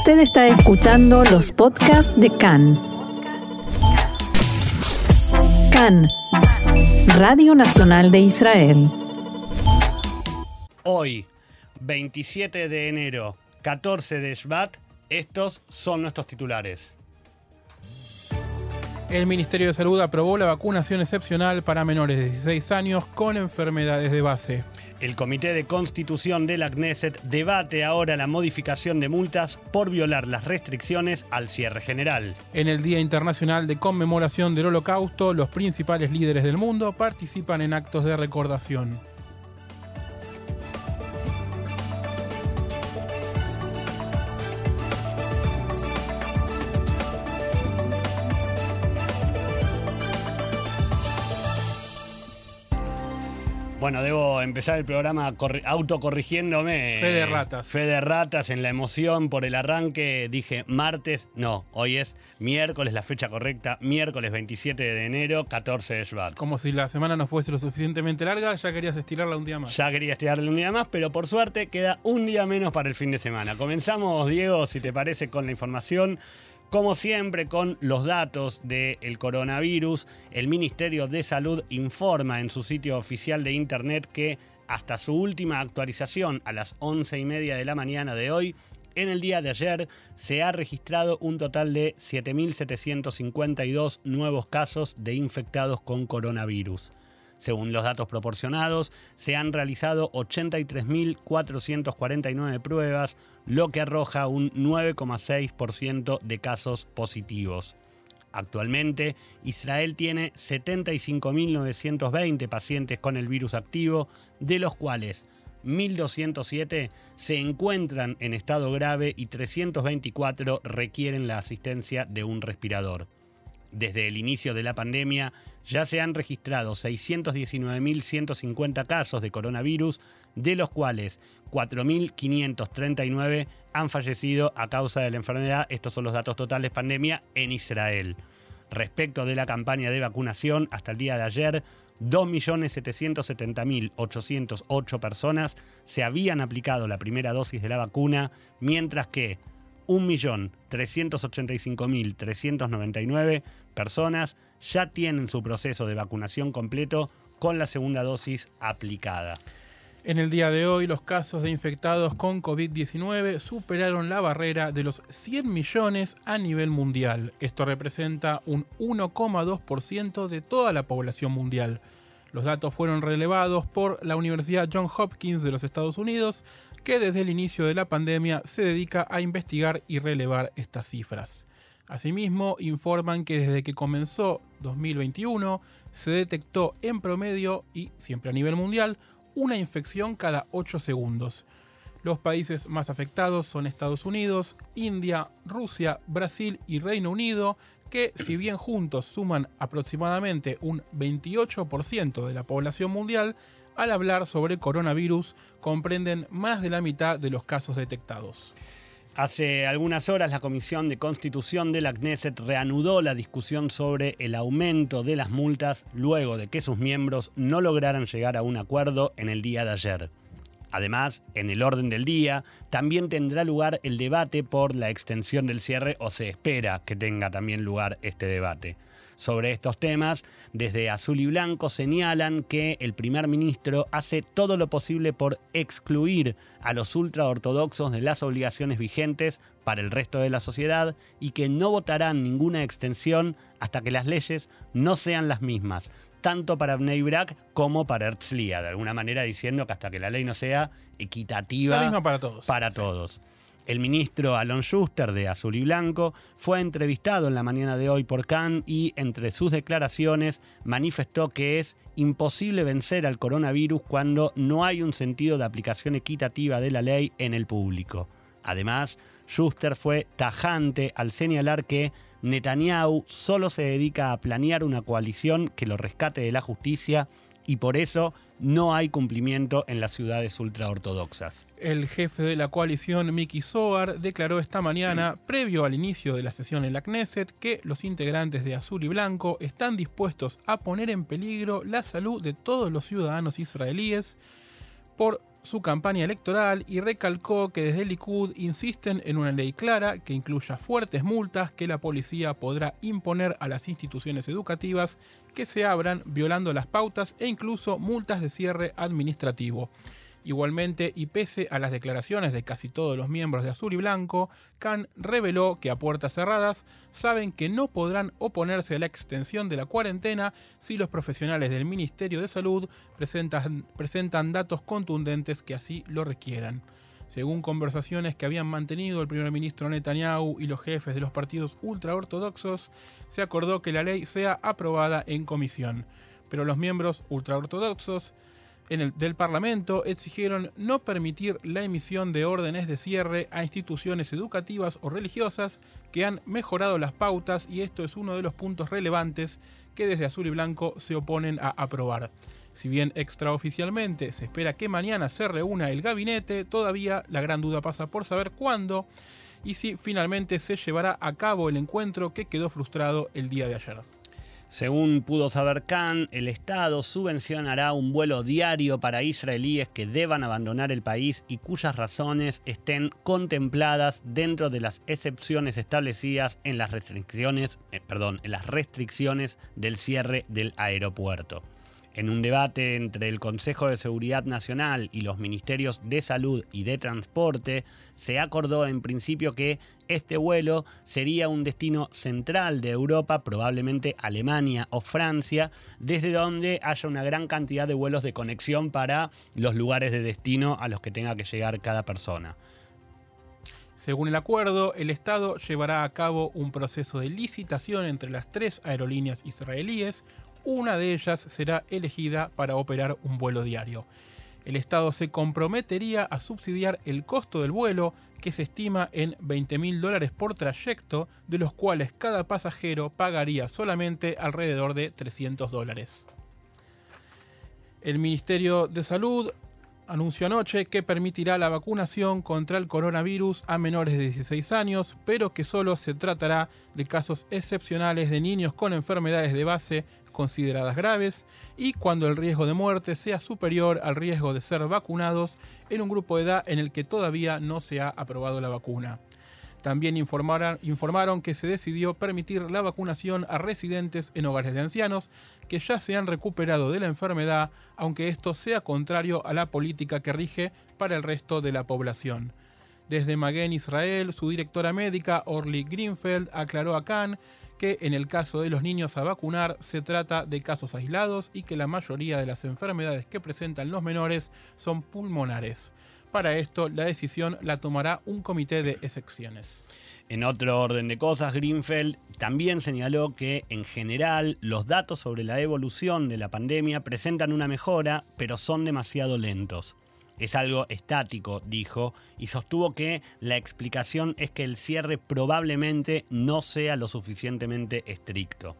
Usted está escuchando los podcasts de CAN. CAN, Radio Nacional de Israel. Hoy, 27 de enero, 14 de Shvat, estos son nuestros titulares. El Ministerio de Salud aprobó la vacunación excepcional para menores de 16 años con enfermedades de base. El Comité de Constitución de la Knesset debate ahora la modificación de multas por violar las restricciones al cierre general. En el Día Internacional de Conmemoración del Holocausto, los principales líderes del mundo participan en actos de recordación. Bueno, debo empezar el programa corri- autocorrigiéndome. Fe de ratas. Fe de ratas en la emoción por el arranque. Dije martes, no, hoy es miércoles, la fecha correcta, miércoles 27 de enero, 14 de Shvat. Como si la semana no fuese lo suficientemente larga, ya querías estirarla un día más. Ya quería estirarle un día más, pero por suerte queda un día menos para el fin de semana. Comenzamos, Diego, si te parece, con la información. Como siempre, con los datos del coronavirus, el Ministerio de Salud informa en su sitio oficial de internet que hasta su última actualización a las 11 y media de la mañana de hoy, en el día de ayer se ha registrado un total de 7.752 nuevos casos de infectados con coronavirus. Según los datos proporcionados, se han realizado 83.449 pruebas, lo que arroja un 9,6% de casos positivos. Actualmente, Israel tiene 75.920 pacientes con el virus activo, de los cuales 1.207 se encuentran en estado grave y 324 requieren la asistencia de un respirador. Desde el inicio de la pandemia ya se han registrado 619.150 casos de coronavirus, de los cuales 4.539 han fallecido a causa de la enfermedad. Estos son los datos totales pandemia en Israel. Respecto de la campaña de vacunación, hasta el día de ayer, 2.770.808 personas se habían aplicado la primera dosis de la vacuna, mientras que 1.385.399 personas ya tienen su proceso de vacunación completo con la segunda dosis aplicada. En el día de hoy, los casos de infectados con COVID-19 superaron la barrera de los 100 millones a nivel mundial. Esto representa un 1,2% de toda la población mundial. Los datos fueron relevados por la Universidad Johns Hopkins de los Estados Unidos, que desde el inicio de la pandemia se dedica a investigar y relevar estas cifras. Asimismo, informan que desde que comenzó 2021 se detectó en promedio y siempre a nivel mundial una infección cada 8 segundos. Los países más afectados son Estados Unidos, India, Rusia, Brasil y Reino Unido, que si bien juntos suman aproximadamente un 28% de la población mundial, al hablar sobre coronavirus comprenden más de la mitad de los casos detectados. Hace algunas horas la Comisión de Constitución de la Knesset reanudó la discusión sobre el aumento de las multas luego de que sus miembros no lograran llegar a un acuerdo en el día de ayer. Además, en el orden del día, también tendrá lugar el debate por la extensión del cierre o se espera que tenga también lugar este debate. Sobre estos temas, desde Azul y Blanco señalan que el primer ministro hace todo lo posible por excluir a los ultraortodoxos de las obligaciones vigentes para el resto de la sociedad y que no votarán ninguna extensión hasta que las leyes no sean las mismas, tanto para Bnei Brak como para Herzliya, de alguna manera diciendo que hasta que la ley no sea equitativa misma para todos. para todos. El ministro Alon Schuster de Azul y Blanco fue entrevistado en la mañana de hoy por Khan y entre sus declaraciones manifestó que es imposible vencer al coronavirus cuando no hay un sentido de aplicación equitativa de la ley en el público. Además, Schuster fue tajante al señalar que Netanyahu solo se dedica a planear una coalición que lo rescate de la justicia y por eso no hay cumplimiento en las ciudades ultraortodoxas. El jefe de la coalición, Miki Soar, declaró esta mañana, previo al inicio de la sesión en la Knesset, que los integrantes de Azul y Blanco están dispuestos a poner en peligro la salud de todos los ciudadanos israelíes por su campaña electoral y recalcó que desde el Likud insisten en una ley clara que incluya fuertes multas que la policía podrá imponer a las instituciones educativas que se abran violando las pautas e incluso multas de cierre administrativo. Igualmente, y pese a las declaraciones de casi todos los miembros de Azul y Blanco, Khan reveló que a puertas cerradas saben que no podrán oponerse a la extensión de la cuarentena si los profesionales del Ministerio de Salud presentan, presentan datos contundentes que así lo requieran. Según conversaciones que habían mantenido el primer ministro Netanyahu y los jefes de los partidos ultraortodoxos, se acordó que la ley sea aprobada en comisión. Pero los miembros ultraortodoxos del Parlamento exigieron no permitir la emisión de órdenes de cierre a instituciones educativas o religiosas que han mejorado las pautas y esto es uno de los puntos relevantes que desde Azul y Blanco se oponen a aprobar. Si bien extraoficialmente se espera que mañana se reúna el gabinete, todavía la gran duda pasa por saber cuándo y si finalmente se llevará a cabo el encuentro que quedó frustrado el día de ayer. Según pudo saber Khan, el Estado subvencionará un vuelo diario para israelíes que deban abandonar el país y cuyas razones estén contempladas dentro de las excepciones establecidas en las restricciones, eh, en las restricciones del cierre del aeropuerto. En un debate entre el Consejo de Seguridad Nacional y los Ministerios de Salud y de Transporte, se acordó en principio que este vuelo sería un destino central de Europa, probablemente Alemania o Francia, desde donde haya una gran cantidad de vuelos de conexión para los lugares de destino a los que tenga que llegar cada persona. Según el acuerdo, el Estado llevará a cabo un proceso de licitación entre las tres aerolíneas israelíes, una de ellas será elegida para operar un vuelo diario. El Estado se comprometería a subsidiar el costo del vuelo, que se estima en 20 mil dólares por trayecto, de los cuales cada pasajero pagaría solamente alrededor de 300 dólares. El Ministerio de Salud anunció anoche que permitirá la vacunación contra el coronavirus a menores de 16 años, pero que solo se tratará de casos excepcionales de niños con enfermedades de base consideradas graves y cuando el riesgo de muerte sea superior al riesgo de ser vacunados en un grupo de edad en el que todavía no se ha aprobado la vacuna. También informaron, que se decidió permitir la vacunación a residentes en hogares de ancianos que ya se han recuperado de la enfermedad, aunque esto sea contrario a la política que rige para el resto de la población. Desde Maguen Israel, su directora médica Orly Greenfeld aclaró a Khan que en el caso de los niños a vacunar se trata de casos aislados y que la mayoría de las enfermedades que presentan los menores son pulmonares. Para esto, la decisión la tomará un comité de excepciones. En otro orden de cosas, Greenfeld también señaló que en general los datos sobre la evolución de la pandemia presentan una mejora, pero son demasiado lentos. Es algo estático, dijo, y sostuvo que la explicación es que el cierre probablemente no sea lo suficientemente estricto.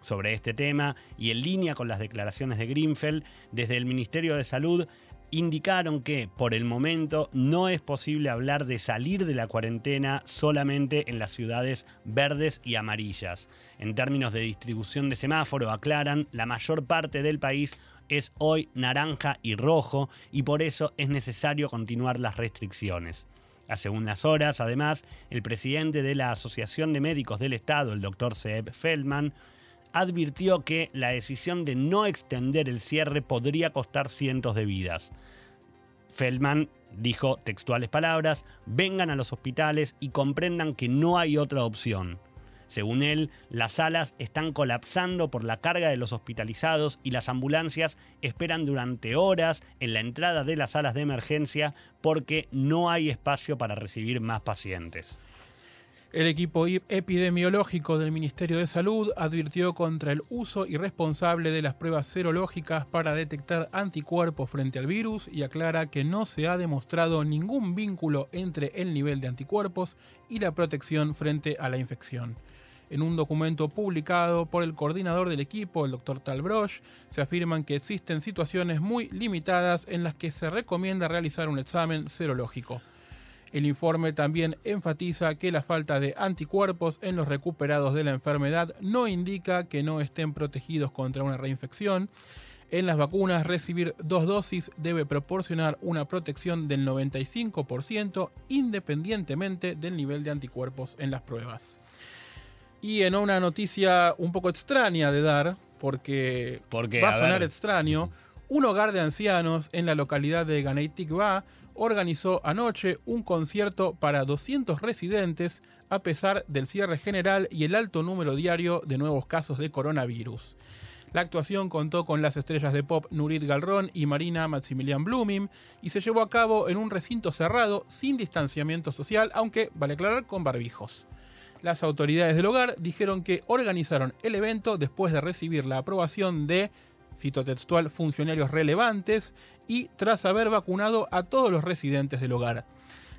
Sobre este tema, y en línea con las declaraciones de Greenfeld, desde el Ministerio de Salud indicaron que por el momento no es posible hablar de salir de la cuarentena solamente en las ciudades verdes y amarillas. En términos de distribución de semáforo, aclaran, la mayor parte del país es hoy naranja y rojo y por eso es necesario continuar las restricciones. Hace unas horas, además, el presidente de la Asociación de Médicos del Estado, el doctor Seb Feldman, advirtió que la decisión de no extender el cierre podría costar cientos de vidas. Feldman dijo textuales palabras, vengan a los hospitales y comprendan que no hay otra opción. Según él, las salas están colapsando por la carga de los hospitalizados y las ambulancias esperan durante horas en la entrada de las salas de emergencia porque no hay espacio para recibir más pacientes. El equipo epidemiológico del Ministerio de Salud advirtió contra el uso irresponsable de las pruebas serológicas para detectar anticuerpos frente al virus y aclara que no se ha demostrado ningún vínculo entre el nivel de anticuerpos y la protección frente a la infección. En un documento publicado por el coordinador del equipo, el Dr. Talbroch, se afirman que existen situaciones muy limitadas en las que se recomienda realizar un examen serológico. El informe también enfatiza que la falta de anticuerpos en los recuperados de la enfermedad no indica que no estén protegidos contra una reinfección. En las vacunas, recibir dos dosis debe proporcionar una protección del 95% independientemente del nivel de anticuerpos en las pruebas. Y en una noticia un poco extraña de dar, porque va a, sonar extraño, un hogar de ancianos en la localidad de Ganei Tikva organizó anoche un concierto para 200 residentes a pesar del cierre general y el alto número diario de nuevos casos de coronavirus. La actuación contó con las estrellas de pop Nurit Galrón y Marina Maximilian Blooming y se llevó a cabo en un recinto cerrado sin distanciamiento social, aunque, vale aclarar, con barbijos. Las autoridades del hogar dijeron que organizaron el evento después de recibir la aprobación de cito textual, funcionarios relevantes y tras haber vacunado a todos los residentes del hogar.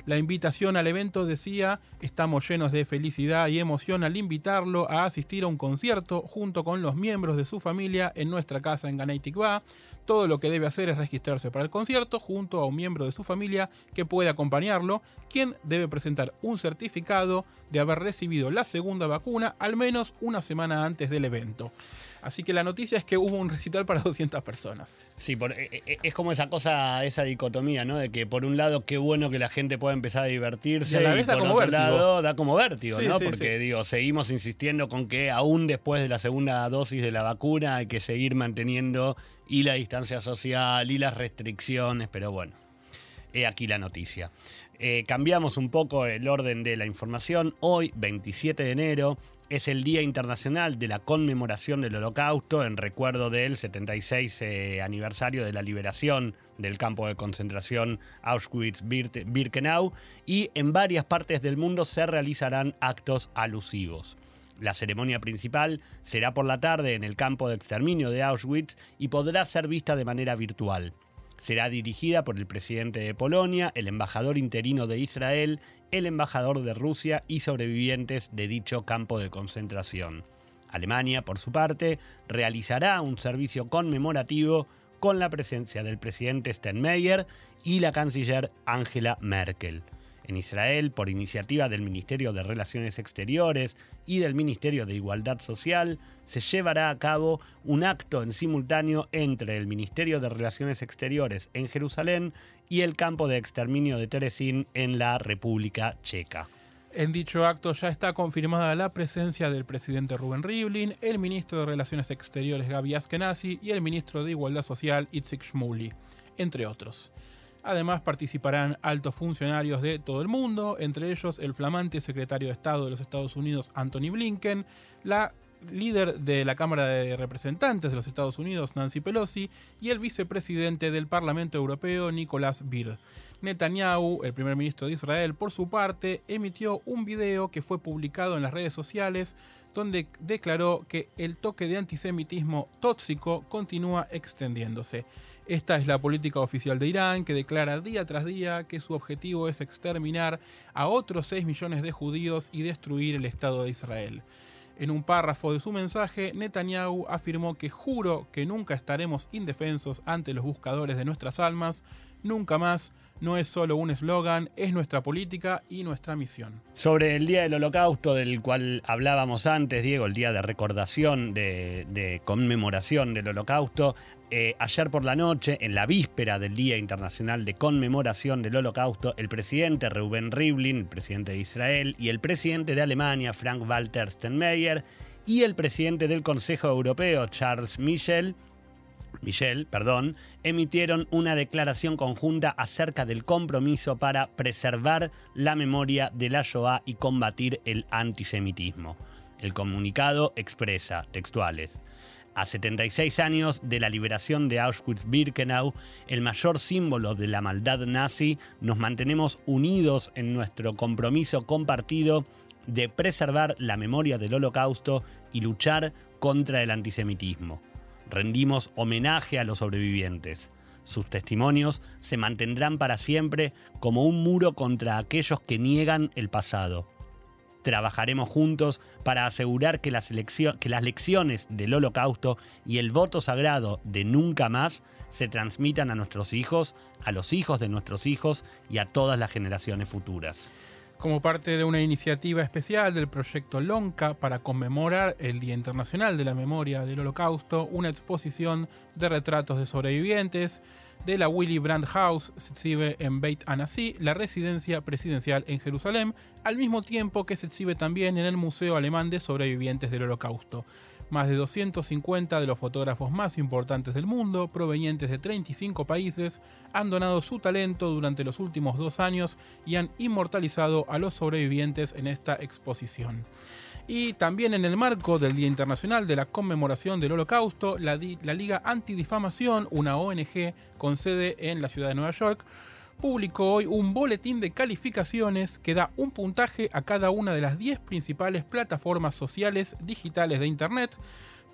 La invitación al evento decía, estamos llenos de felicidad y emoción al invitarlo a asistir a un concierto junto con los miembros de su familia en nuestra casa en Ganeitikba. Todo lo que debe hacer es registrarse para el concierto junto a un miembro de su familia que puede acompañarlo, quien debe presentar un certificado de haber recibido la segunda vacuna al menos una semana antes del evento. Así que la noticia es que hubo un recital para 200 personas. Sí, eh, eh, es como esa cosa, esa dicotomía, ¿no? De que por un lado qué bueno que la gente pueda empezar a divertirse y, por otro lado da como vértigo, ¿no? Porque digo, seguimos insistiendo con que aún después de la segunda dosis de la vacuna hay que seguir manteniendo y la distancia social y las restricciones, pero bueno, he aquí la noticia. Eh, cambiamos un poco el orden de la información. Hoy, 27 de enero, es el Día Internacional de la Conmemoración del Holocausto en recuerdo del 76 eh, aniversario de la liberación del campo de concentración Auschwitz-Birkenau y en varias partes del mundo se realizarán actos alusivos. La ceremonia principal será por la tarde en el campo de exterminio de Auschwitz y podrá ser vista de manera virtual. Será dirigida por el presidente de Polonia, el embajador interino de Israel, el embajador de Rusia y sobrevivientes de dicho campo de concentración. Alemania, por su parte, realizará un servicio conmemorativo con la presencia del presidente Steinmeier y la canciller Angela Merkel en Israel por iniciativa del Ministerio de Relaciones Exteriores y del Ministerio de Igualdad Social, se llevará a cabo un acto en simultáneo entre el Ministerio de Relaciones Exteriores en Jerusalén y el campo de exterminio de Terezín en la República Checa. En dicho acto ya está confirmada la presencia del presidente Rubén Rivlin, el ministro de Relaciones Exteriores Gaby Askenazi y el ministro de Igualdad Social Itzik Shmuli, entre otros. Además participarán altos funcionarios de todo el mundo, entre ellos el flamante secretario de Estado de los Estados Unidos Anthony Blinken, la líder de la Cámara de Representantes de los Estados Unidos Nancy Pelosi y el vicepresidente del Parlamento Europeo Nicolás Beer. Netanyahu, el primer ministro de Israel, por su parte, emitió un video que fue publicado en las redes sociales donde declaró que el toque de antisemitismo tóxico continúa extendiéndose. Esta es la política oficial de Irán, que declara día tras día que su objetivo es exterminar a otros 6 millones de judíos y destruir el Estado de Israel. En un párrafo de su mensaje, Netanyahu afirmó que juro que nunca estaremos indefensos ante los buscadores de nuestras almas, nunca más, no es solo un eslogan, es nuestra política y nuestra misión. Sobre el Día del Holocausto, del cual hablábamos antes, Diego, el día de recordación, de, conmemoración del Holocausto, eh, ayer por la noche, en la víspera del Día Internacional de Conmemoración del Holocausto, el presidente Reuben Rivlin, el presidente de Israel, y el presidente de Alemania, Frank-Walter Steinmeier, y el presidente del Consejo Europeo, Charles Michel, Michel, perdón, emitieron una declaración conjunta acerca del compromiso para preservar la memoria de la Shoah y combatir el antisemitismo. El comunicado expresa, textuales, a 76 años de la liberación de Auschwitz-Birkenau, el mayor símbolo de la maldad nazi, nos mantenemos unidos en nuestro compromiso compartido de preservar la memoria del holocausto y luchar contra el antisemitismo rendimos homenaje a los sobrevivientes. Sus testimonios se mantendrán para siempre como un muro contra aquellos que niegan el pasado. Trabajaremos juntos para asegurar que las, lecciones del holocausto y el voto sagrado de nunca más se transmitan a nuestros hijos, a los hijos de nuestros hijos y a todas las generaciones futuras. Como parte de una iniciativa especial del proyecto LONCA para conmemorar el Día Internacional de la Memoria del Holocausto, una exposición de retratos de sobrevivientes de la Willy Brandt House se exhibe en Beit Anasi, la residencia presidencial en Jerusalén, al mismo tiempo que se exhibe también en el Museo Alemán de Sobrevivientes del Holocausto. Más de 250 de los fotógrafos más importantes del mundo, provenientes de 35 países, han donado su talento durante los últimos dos años y han inmortalizado a los sobrevivientes en esta exposición. Y también en el marco del Día Internacional de la Conmemoración del Holocausto, la, Liga Antidifamación, una ONG con sede en la ciudad de Nueva York, publicó hoy un boletín de calificaciones que da un puntaje a cada una de las 10 principales plataformas sociales digitales de Internet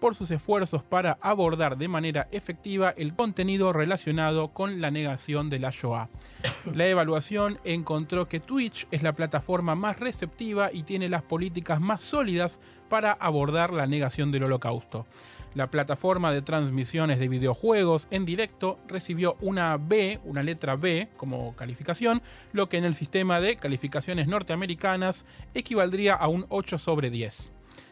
por sus esfuerzos para abordar de manera efectiva el contenido relacionado con la negación de la Shoah. La evaluación encontró que Twitch es la plataforma más receptiva y tiene las políticas más sólidas para abordar la negación del holocausto. La plataforma de transmisiones de videojuegos en directo recibió una B, una letra B como calificación, lo que en el sistema de calificaciones norteamericanas equivaldría a un 8 sobre 10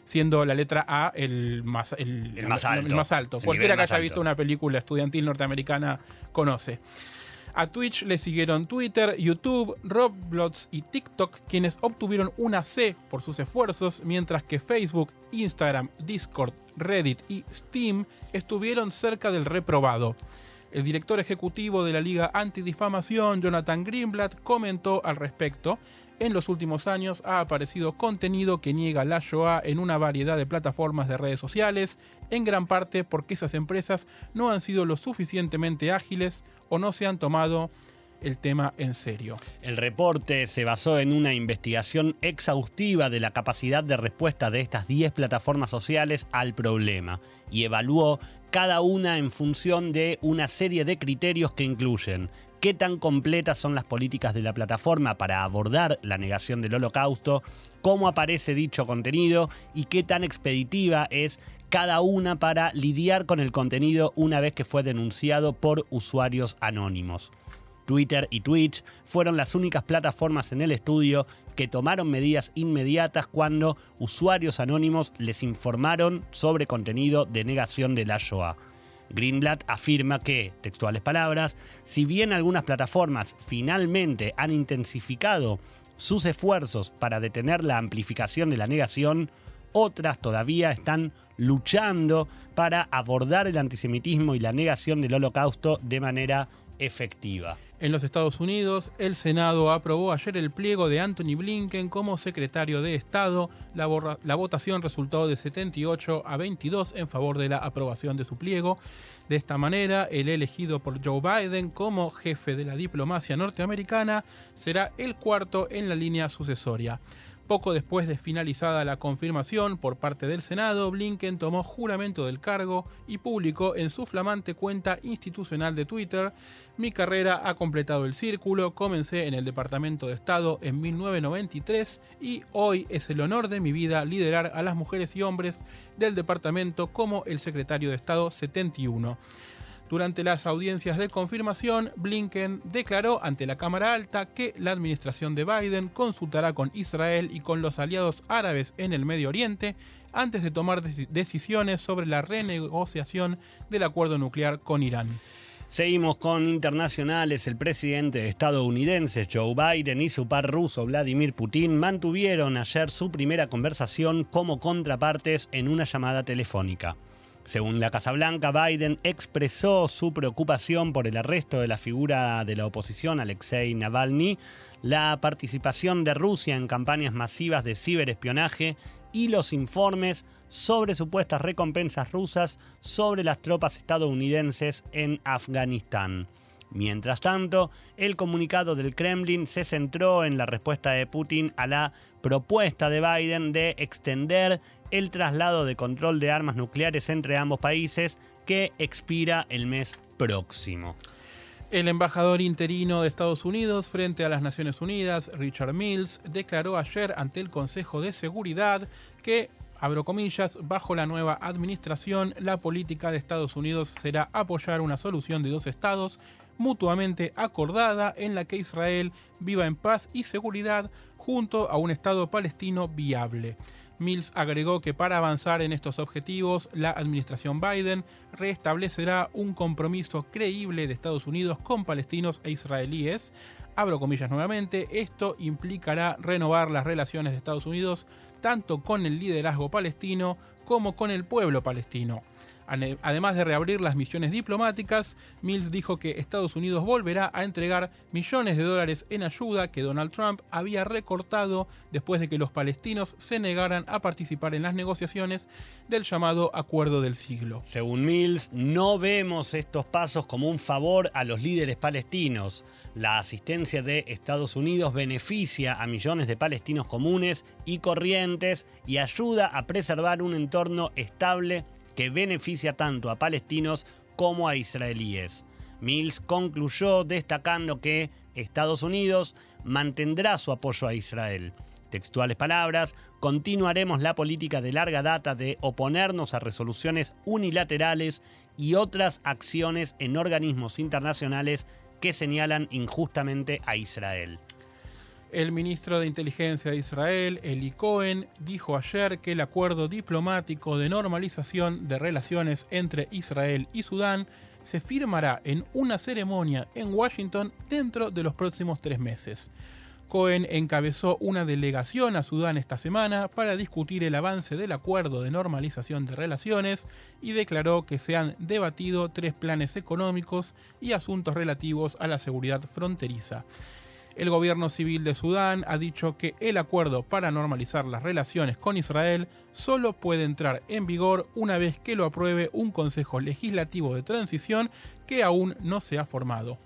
siendo la letra A el más, el, más alto. más alto. Cualquiera que haya visto una película estudiantil norteamericana conoce. A Twitch le siguieron Twitter, YouTube, Roblox y TikTok, quienes obtuvieron una C por sus esfuerzos, mientras que Facebook, Instagram, Discord, Reddit y Steam estuvieron cerca del reprobado. El director ejecutivo de la Liga Antidifamación, Jonathan Greenblatt, comentó al respecto. En los últimos años ha aparecido contenido que niega la Shoah en una variedad de plataformas de redes sociales, en gran parte porque esas empresas no han sido lo suficientemente ágiles o no se han tomado el tema en serio. El reporte se basó en una investigación exhaustiva de la capacidad de respuesta de estas 10 plataformas sociales al problema y evaluó cada una en función de una serie de criterios que incluyen qué tan completas son las políticas de la plataforma para abordar la negación del holocausto, cómo aparece dicho contenido y qué tan expeditiva es cada una para lidiar con el contenido una vez que fue denunciado por usuarios anónimos. Twitter y Twitch fueron las únicas plataformas en el estudio que tomaron medidas inmediatas cuando usuarios anónimos les informaron sobre contenido de negación de la Shoah. Greenblatt afirma que, textuales palabras, si bien algunas plataformas finalmente han intensificado sus esfuerzos para detener la amplificación de la negación, otras todavía están luchando para abordar el antisemitismo y la negación del holocausto de manera efectiva. En los Estados Unidos, el Senado aprobó ayer el pliego de Anthony Blinken como secretario de Estado. La, votación resultó de 78 a 22 en favor de la aprobación de su pliego. De esta manera, el elegido por Joe Biden como jefe de la diplomacia norteamericana será el cuarto en la línea sucesoria. Poco después de finalizada la confirmación por parte del Senado, Blinken tomó juramento del cargo y publicó en su flamante cuenta institucional de Twitter, mi carrera ha completado el círculo, comencé en el Departamento de Estado en 1993 y hoy es el honor de mi vida liderar a las mujeres y hombres del departamento como el secretario de Estado 71. Durante las audiencias de confirmación, Blinken declaró ante la Cámara Alta que la administración de Biden consultará con Israel y con los aliados árabes en el Medio Oriente antes de tomar decisiones sobre la renegociación del acuerdo nuclear con Irán. Seguimos con internacionales. El presidente estadounidense Joe Biden y su par ruso Vladimir Putin mantuvieron ayer su primera conversación como contrapartes en una llamada telefónica. Según la Casa Blanca, Biden expresó su preocupación por el arresto de la figura de la oposición Alexei Navalny, la participación de Rusia en campañas masivas de ciberespionaje y los informes sobre supuestas recompensas rusas sobre las tropas estadounidenses en Afganistán. Mientras tanto, el comunicado del Kremlin se centró en la respuesta de Putin a la propuesta de Biden de extender el traslado de control de armas nucleares entre ambos países que expira el mes próximo. El embajador interino de Estados Unidos frente a las Naciones Unidas, Richard Mills, declaró ayer ante el Consejo de Seguridad que, abro comillas, bajo la nueva administración, la política de Estados Unidos será apoyar una solución de dos estados mutuamente acordada en la que Israel viva en paz y seguridad junto a un Estado palestino viable. Mills agregó que para avanzar en estos objetivos, la administración Biden restablecerá un compromiso creíble de Estados Unidos con palestinos e israelíes. Abro comillas nuevamente, esto implicará renovar las relaciones de Estados Unidos tanto con el liderazgo palestino como con el pueblo palestino. Además de reabrir las misiones diplomáticas, Mills dijo que Estados Unidos volverá a entregar millones de dólares en ayuda que Donald Trump había recortado después de que los palestinos se negaran a participar en las negociaciones del llamado Acuerdo del Siglo. Según Mills, no vemos estos pasos como un favor a los líderes palestinos. La asistencia de Estados Unidos beneficia a millones de palestinos comunes y corrientes y ayuda a preservar un entorno estable que beneficia tanto a palestinos como a israelíes. Mills concluyó destacando que Estados Unidos mantendrá su apoyo a Israel. Textuales palabras, continuaremos la política de larga data de oponernos a resoluciones unilaterales y otras acciones en organismos internacionales que señalan injustamente a Israel. El ministro de Inteligencia de Israel, Eli Cohen, dijo ayer que el acuerdo diplomático de normalización de relaciones entre Israel y Sudán se firmará en una ceremonia en Washington dentro de los próximos tres meses. Cohen encabezó una delegación a Sudán esta semana para discutir el avance del acuerdo de normalización de relaciones y declaró que se han debatido tres planes económicos y asuntos relativos a la seguridad fronteriza. El gobierno civil de Sudán ha dicho que el acuerdo para normalizar las relaciones con Israel solo puede entrar en vigor una vez que lo apruebe un Consejo Legislativo de Transición que aún no se ha formado.